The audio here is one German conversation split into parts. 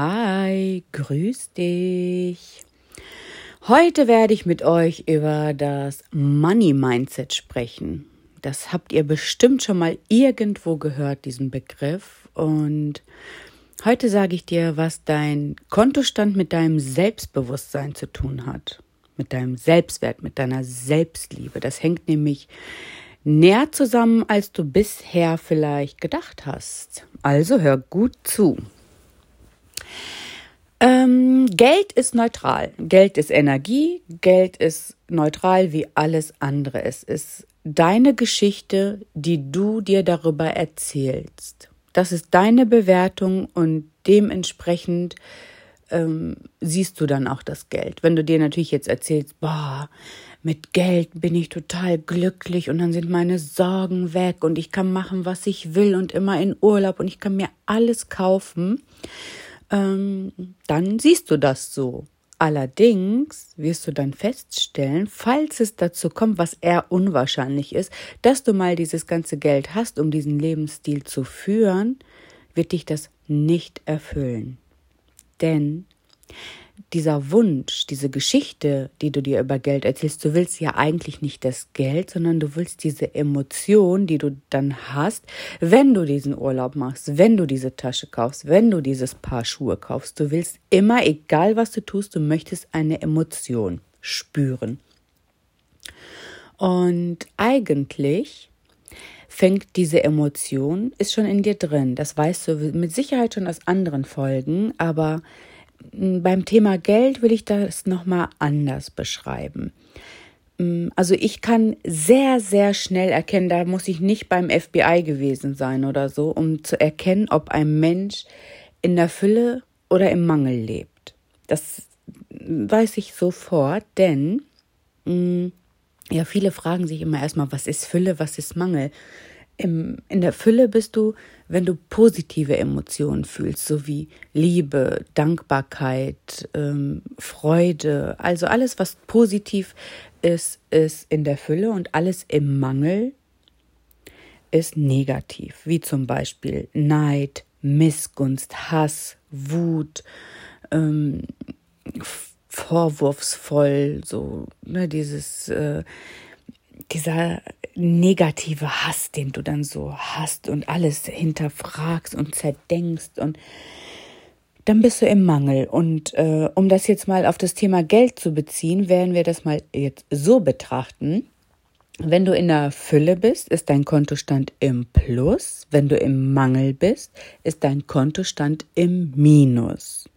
Hi, grüß dich. Heute werde ich mit euch über das Money Mindset sprechen. Das habt ihr bestimmt schon mal irgendwo gehört, diesen Begriff. Und heute sage ich dir, was dein Kontostand mit deinem Selbstbewusstsein zu tun hat. Mit deinem Selbstwert, mit deiner Selbstliebe. Das hängt nämlich näher zusammen, als du bisher vielleicht gedacht hast. Also hör gut zu. Ähm, Geld ist neutral. Geld ist Energie. Geld ist neutral wie alles andere. Es ist deine Geschichte, die du dir darüber erzählst. Das ist deine Bewertung und dementsprechend ähm, siehst du dann auch das Geld. Wenn du dir natürlich jetzt erzählst, boah, mit Geld bin ich total glücklich und dann sind meine Sorgen weg und ich kann machen, was ich will und immer in Urlaub und ich kann mir alles kaufen, ähm, dann siehst du das so. Allerdings wirst du dann feststellen, falls es dazu kommt, was eher unwahrscheinlich ist, dass du mal dieses ganze Geld hast, um diesen Lebensstil zu führen, wird dich das nicht erfüllen. Denn dieser Wunsch, diese Geschichte, die du dir über Geld erzählst, du willst ja eigentlich nicht das Geld, sondern du willst diese Emotion, die du dann hast, wenn du diesen Urlaub machst, wenn du diese Tasche kaufst, wenn du dieses Paar Schuhe kaufst. Du willst immer, egal was du tust, du möchtest eine Emotion spüren. Und eigentlich fängt diese Emotion, ist schon in dir drin. Das weißt du mit Sicherheit schon aus anderen Folgen, aber beim Thema Geld will ich das nochmal anders beschreiben. Mm, also ich kann sehr, sehr schnell erkennen, da muss ich nicht beim FBI gewesen sein oder so, um zu erkennen, ob ein Mensch in der Fülle oder im Mangel lebt. Das weiß ich sofort, denn mm, ja, viele fragen sich immer erstmal, was ist Fülle, was ist Mangel? Im, in der Fülle bist du, wenn du positive Emotionen fühlst, so wie Liebe, Dankbarkeit, ähm, Freude, also alles, was positiv ist, ist in der Fülle und alles im Mangel ist negativ, wie zum Beispiel Neid, Missgunst, Hass, Wut, ähm, vorwurfsvoll, so ne, dieses äh, dieser negative Hass, den du dann so hast und alles hinterfragst und zerdenkst und dann bist du im Mangel. Und äh, um das jetzt mal auf das Thema Geld zu beziehen, werden wir das mal jetzt so betrachten. Wenn du in der Fülle bist, ist dein Kontostand im Plus. Wenn du im Mangel bist, ist dein Kontostand im Minus.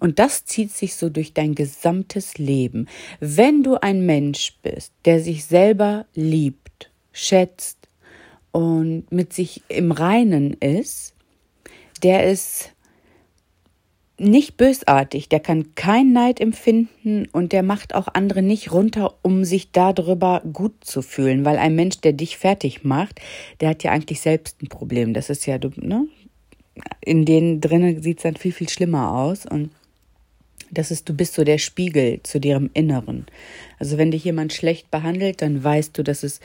Und das zieht sich so durch dein gesamtes Leben. Wenn du ein Mensch bist, der sich selber liebt, schätzt und mit sich im Reinen ist, der ist nicht bösartig, der kann kein Neid empfinden und der macht auch andere nicht runter, um sich darüber gut zu fühlen, weil ein Mensch, der dich fertig macht, der hat ja eigentlich selbst ein Problem. Das ist ja, ne? In denen drinnen sieht es dann viel, viel schlimmer aus und das ist, du bist so der Spiegel zu ihrem Inneren. Also wenn dich jemand schlecht behandelt, dann weißt du, dass es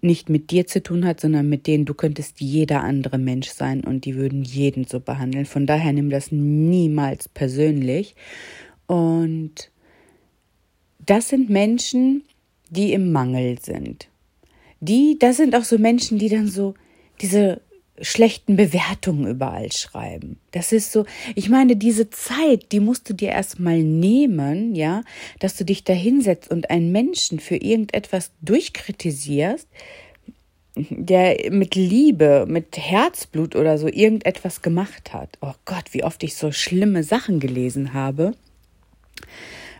nicht mit dir zu tun hat, sondern mit denen, du könntest jeder andere Mensch sein und die würden jeden so behandeln. Von daher nimm das niemals persönlich. Und das sind Menschen, die im Mangel sind. Die, das sind auch so Menschen, die dann so diese schlechten Bewertungen überall schreiben. Das ist so, ich meine, diese Zeit, die musst du dir erstmal nehmen, ja, dass du dich da hinsetzt und einen Menschen für irgendetwas durchkritisierst, der mit Liebe, mit Herzblut oder so irgendetwas gemacht hat. Oh Gott, wie oft ich so schlimme Sachen gelesen habe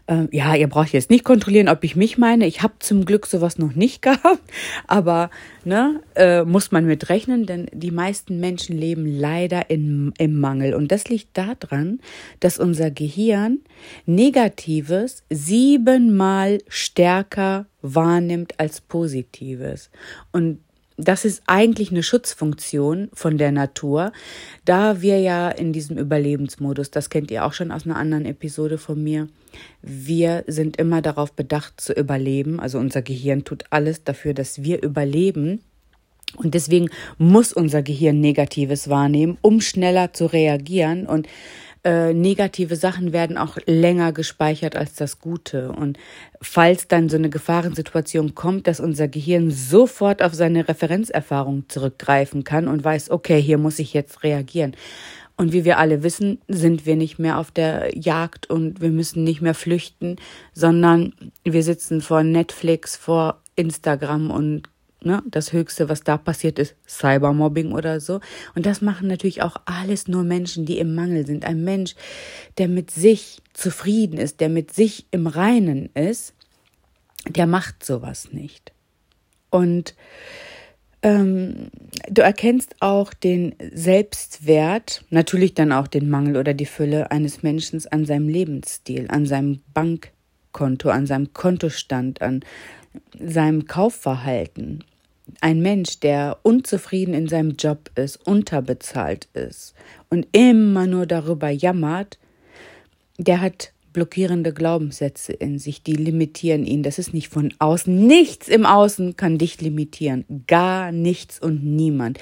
äh, ja, ihr braucht jetzt nicht kontrollieren, ob ich mich meine. Ich habe zum Glück sowas noch nicht gehabt, aber ne, äh, muss man mit rechnen, denn die meisten Menschen leben leider in, im Mangel. Und das liegt daran, dass unser Gehirn Negatives siebenmal stärker wahrnimmt als Positives. Und das ist eigentlich eine Schutzfunktion von der Natur, da wir ja in diesem Überlebensmodus, das kennt ihr auch schon aus einer anderen Episode von mir, wir sind immer darauf bedacht zu überleben, also unser Gehirn tut alles dafür, dass wir überleben. Und deswegen muss unser Gehirn Negatives wahrnehmen, um schneller zu reagieren. Und äh, negative Sachen werden auch länger gespeichert als das Gute. Und falls dann so eine Gefahrensituation kommt, dass unser Gehirn sofort auf seine Referenzerfahrung zurückgreifen kann und weiß, okay, hier muss ich jetzt reagieren. Und wie wir alle wissen, sind wir nicht mehr auf der Jagd und wir müssen nicht mehr flüchten, sondern wir sitzen vor Netflix, vor Instagram und ne, das Höchste, was da passiert ist, Cybermobbing oder so. Und das machen natürlich auch alles nur Menschen, die im Mangel sind. Ein Mensch, der mit sich zufrieden ist, der mit sich im Reinen ist, der macht sowas nicht. Und ähm, du erkennst auch den Selbstwert, natürlich dann auch den Mangel oder die Fülle eines Menschen an seinem Lebensstil, an seinem Bankkonto, an seinem Kontostand, an seinem Kaufverhalten. Ein Mensch, der unzufrieden in seinem Job ist, unterbezahlt ist und immer nur darüber jammert, der hat blockierende Glaubenssätze in sich, die limitieren ihn. Das ist nicht von außen. Nichts im Außen kann dich limitieren. Gar nichts und niemand.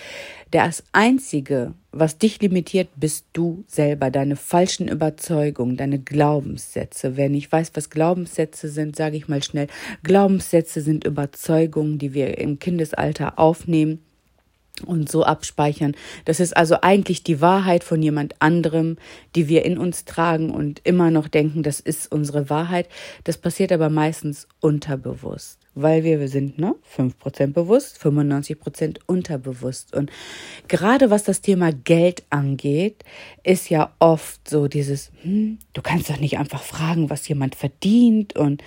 Das Einzige, was dich limitiert, bist du selber, deine falschen Überzeugungen, deine Glaubenssätze. Wer nicht weiß, was Glaubenssätze sind, sage ich mal schnell. Glaubenssätze sind Überzeugungen, die wir im Kindesalter aufnehmen und so abspeichern. Das ist also eigentlich die Wahrheit von jemand anderem, die wir in uns tragen und immer noch denken, das ist unsere Wahrheit. Das passiert aber meistens unterbewusst, weil wir, wir sind ne, 5% bewusst, 95% unterbewusst. Und gerade was das Thema Geld angeht, ist ja oft so dieses, hm, du kannst doch nicht einfach fragen, was jemand verdient und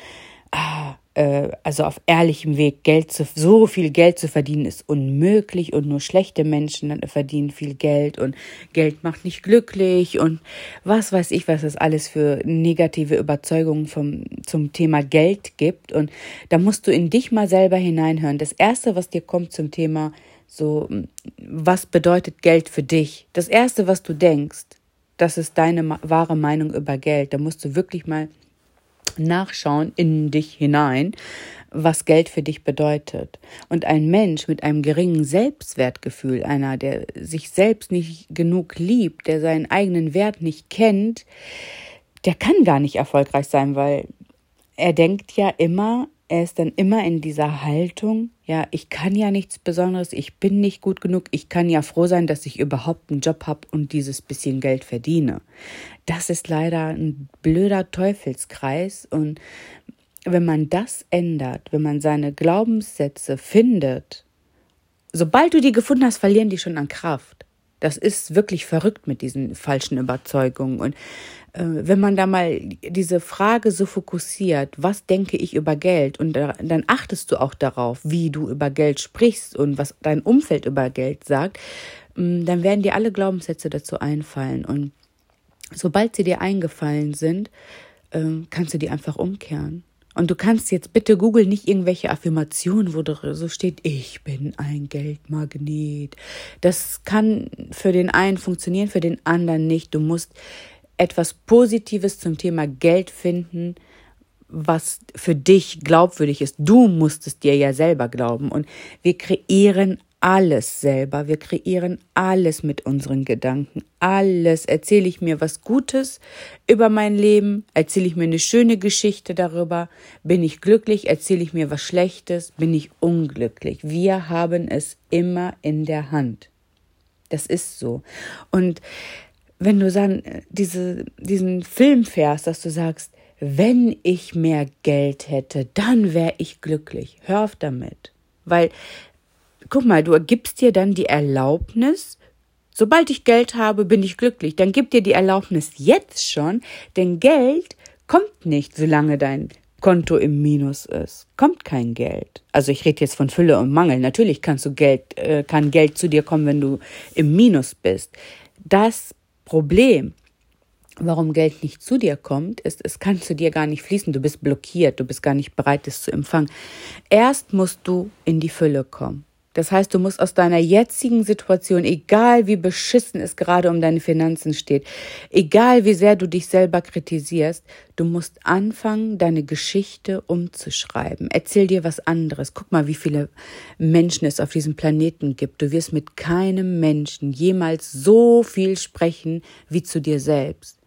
ah, äh, also auf ehrlichem Weg Geld zu, so viel Geld zu verdienen ist unmöglich und nur schlechte Menschen verdienen viel Geld und Geld macht nicht glücklich und was weiß ich, was es alles für negative Überzeugungen vom, zum Thema Geld gibt und da musst du in dich mal selber hineinhören. Das erste, was dir kommt zum Thema so, was bedeutet Geld für dich? Das erste, was du denkst, das ist deine wahre Meinung über Geld. Da musst du wirklich mal nachschauen in dich hinein, was Geld für dich bedeutet. Und ein Mensch mit einem geringen Selbstwertgefühl, einer, der sich selbst nicht genug liebt, der seinen eigenen Wert nicht kennt, der kann gar nicht erfolgreich sein, weil er denkt ja immer, er ist dann immer in dieser Haltung, ja, ich kann ja nichts Besonderes, ich bin nicht gut genug, ich kann ja froh sein, dass ich überhaupt einen Job habe und dieses bisschen Geld verdiene. Das ist leider ein blöder Teufelskreis und wenn man das ändert, wenn man seine Glaubenssätze findet, sobald du die gefunden hast, verlieren die schon an Kraft. Das ist wirklich verrückt mit diesen falschen Überzeugungen. Und wenn man da mal diese Frage so fokussiert, was denke ich über Geld, und da, dann achtest du auch darauf, wie du über Geld sprichst und was dein Umfeld über Geld sagt, äh, dann werden dir alle Glaubenssätze dazu einfallen. Und sobald sie dir eingefallen sind, äh, kannst du die einfach umkehren. Und du kannst jetzt bitte Google nicht irgendwelche Affirmationen, wo so steht, ich bin ein Geldmagnet. Das kann für den einen funktionieren, für den anderen nicht. Du musst etwas Positives zum Thema Geld finden, was für dich glaubwürdig ist. Du musst es dir ja selber glauben. Und wir kreieren alles selber. Wir kreieren alles mit unseren Gedanken. Alles. Erzähle ich mir was Gutes über mein Leben? Erzähle ich mir eine schöne Geschichte darüber? Bin ich glücklich? Erzähle ich mir was Schlechtes? Bin ich unglücklich? Wir haben es immer in der Hand. Das ist so. Und wenn du dann äh, diese, diesen Film fährst, dass du sagst, wenn ich mehr Geld hätte, dann wäre ich glücklich. Hör auf damit. Weil guck mal, du gibst dir dann die Erlaubnis, sobald ich Geld habe, bin ich glücklich. Dann gib dir die Erlaubnis jetzt schon, denn Geld kommt nicht, solange dein Konto im Minus ist. Kommt kein Geld. Also ich rede jetzt von Fülle und Mangel. Natürlich kannst du Geld, äh, kann Geld zu dir kommen, wenn du im Minus bist. Das Problem, warum Geld nicht zu dir kommt, ist, es kann zu dir gar nicht fließen. Du bist blockiert, du bist gar nicht bereit, es zu empfangen. Erst musst du in die Fülle kommen. Das heißt, du musst aus deiner jetzigen Situation, egal wie beschissen es gerade um deine Finanzen steht, egal wie sehr du dich selber kritisierst, du musst anfangen, deine Geschichte umzuschreiben. Erzähl dir was anderes. Guck mal, wie viele Menschen es auf diesem Planeten gibt. Du wirst mit keinem Menschen jemals so viel sprechen wie zu dir selbst.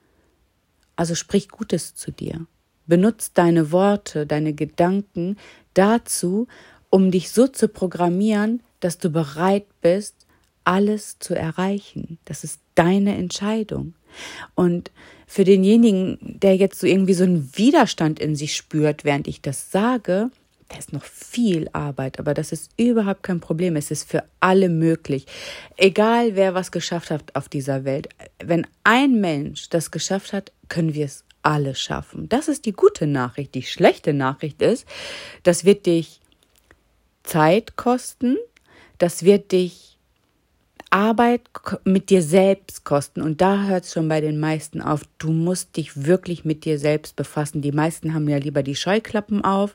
Also sprich Gutes zu dir. Benutz deine Worte, deine Gedanken dazu, um dich so zu programmieren, dass du bereit bist, alles zu erreichen. Das ist deine Entscheidung. Und für denjenigen, der jetzt so irgendwie so einen Widerstand in sich spürt, während ich das sage, da ist noch viel Arbeit, aber das ist überhaupt kein Problem. Es ist für alle möglich. Egal wer was geschafft hat auf dieser Welt. Wenn ein Mensch das geschafft hat, können wir es alle schaffen. Das ist die gute Nachricht. Die schlechte Nachricht ist, das wird dich Zeit kosten, das wird dich Arbeit mit dir selbst kosten. Und da hört es schon bei den meisten auf. Du musst dich wirklich mit dir selbst befassen. Die meisten haben ja lieber die Scheuklappen auf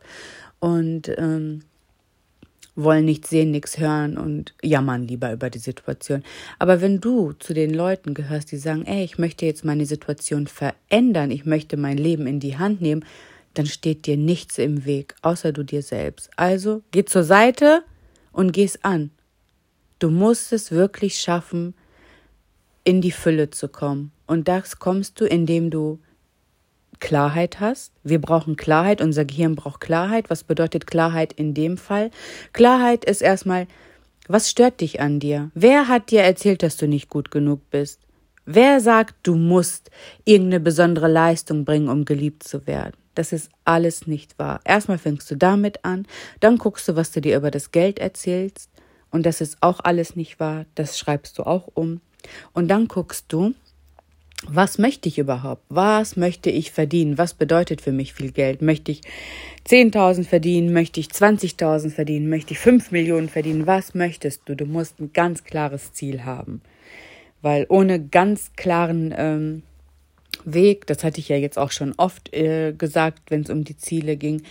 und ähm, wollen nichts sehen, nichts hören und jammern lieber über die Situation. Aber wenn du zu den Leuten gehörst, die sagen, ey, ich möchte jetzt meine Situation verändern, ich möchte mein Leben in die Hand nehmen, dann steht dir nichts im Weg, außer du dir selbst. Also geh zur Seite und geh's an. Du musst es wirklich schaffen, in die Fülle zu kommen. Und das kommst du, indem du Klarheit hast. Wir brauchen Klarheit, unser Gehirn braucht Klarheit. Was bedeutet Klarheit in dem Fall? Klarheit ist erstmal, was stört dich an dir? Wer hat dir erzählt, dass du nicht gut genug bist? Wer sagt, du musst irgendeine besondere Leistung bringen, um geliebt zu werden? Das ist alles nicht wahr. Erstmal fängst du damit an, dann guckst du, was du dir über das Geld erzählst. Und das ist auch alles nicht wahr. Das schreibst du auch um. Und dann guckst du, was möchte ich überhaupt? Was möchte ich verdienen? Was bedeutet für mich viel Geld? Möchte ich 10.000 verdienen? Möchte ich 20.000 verdienen? Möchte ich 5 Millionen verdienen? Was möchtest du? Du musst ein ganz klares Ziel haben. Weil ohne ganz klaren ähm, Weg, das hatte ich ja jetzt auch schon oft äh, gesagt, wenn es um die Ziele ging,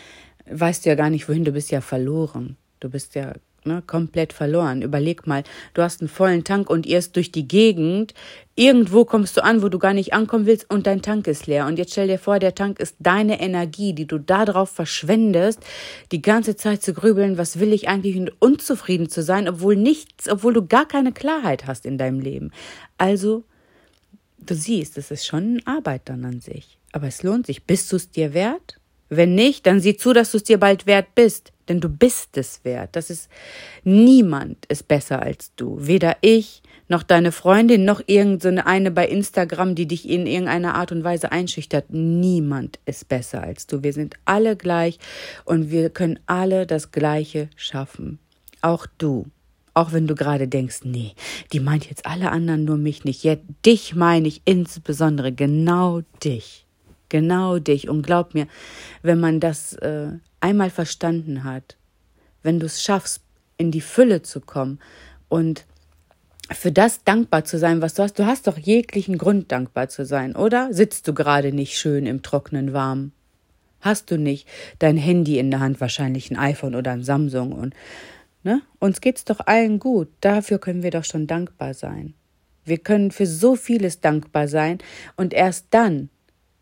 weißt du ja gar nicht, wohin du bist ja verloren. Du bist ja ne, komplett verloren. Überleg mal, du hast einen vollen Tank und irrst durch die Gegend. Irgendwo kommst du an, wo du gar nicht ankommen willst und dein Tank ist leer. Und jetzt stell dir vor, der Tank ist deine Energie, die du darauf verschwendest, die ganze Zeit zu grübeln, was will ich eigentlich und unzufrieden zu sein, obwohl nichts, obwohl du gar keine Klarheit hast in deinem Leben. Also, du siehst, es ist schon Arbeit dann an sich. Aber es lohnt sich. Bist du es dir wert? Wenn nicht, dann sieh zu, dass du es dir bald wert bist denn du bist es wert. Das ist niemand ist besser als du. Weder ich noch deine Freundin noch irgendeine eine bei Instagram, die dich in irgendeiner Art und Weise einschüchtert. Niemand ist besser als du. Wir sind alle gleich und wir können alle das Gleiche schaffen. Auch du. Auch wenn du gerade denkst, nee, die meint jetzt alle anderen nur mich nicht. Ja, dich meine ich insbesondere genau dich. Genau dich. Und glaub mir, wenn man das äh, einmal verstanden hat, wenn du es schaffst, in die Fülle zu kommen und für das dankbar zu sein, was du hast. Du hast doch jeglichen Grund, dankbar zu sein, oder? Sitzt du gerade nicht schön im trockenen Warm? Hast du nicht dein Handy in der Hand, wahrscheinlich ein iPhone oder ein Samsung und ne? Uns geht's doch allen gut. Dafür können wir doch schon dankbar sein. Wir können für so vieles dankbar sein und erst dann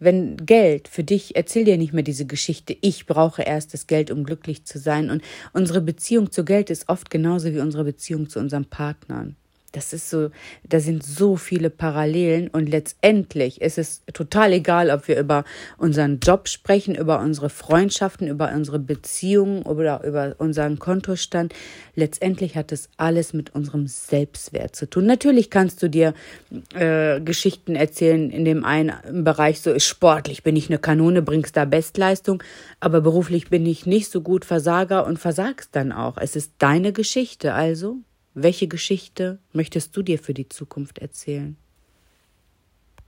wenn Geld für dich, erzähl dir nicht mehr diese Geschichte, ich brauche erst das Geld, um glücklich zu sein. Und unsere Beziehung zu Geld ist oft genauso wie unsere Beziehung zu unseren Partnern. Das ist so, da sind so viele Parallelen und letztendlich ist es total egal, ob wir über unseren Job sprechen, über unsere Freundschaften, über unsere Beziehungen oder über unseren Kontostand. Letztendlich hat es alles mit unserem Selbstwert zu tun. Natürlich kannst du dir äh, Geschichten erzählen in dem einen Bereich, so ist sportlich, bin ich eine Kanone, bringst da Bestleistung, aber beruflich bin ich nicht so gut Versager und versagst dann auch. Es ist deine Geschichte, also welche Geschichte möchtest du dir für die Zukunft erzählen?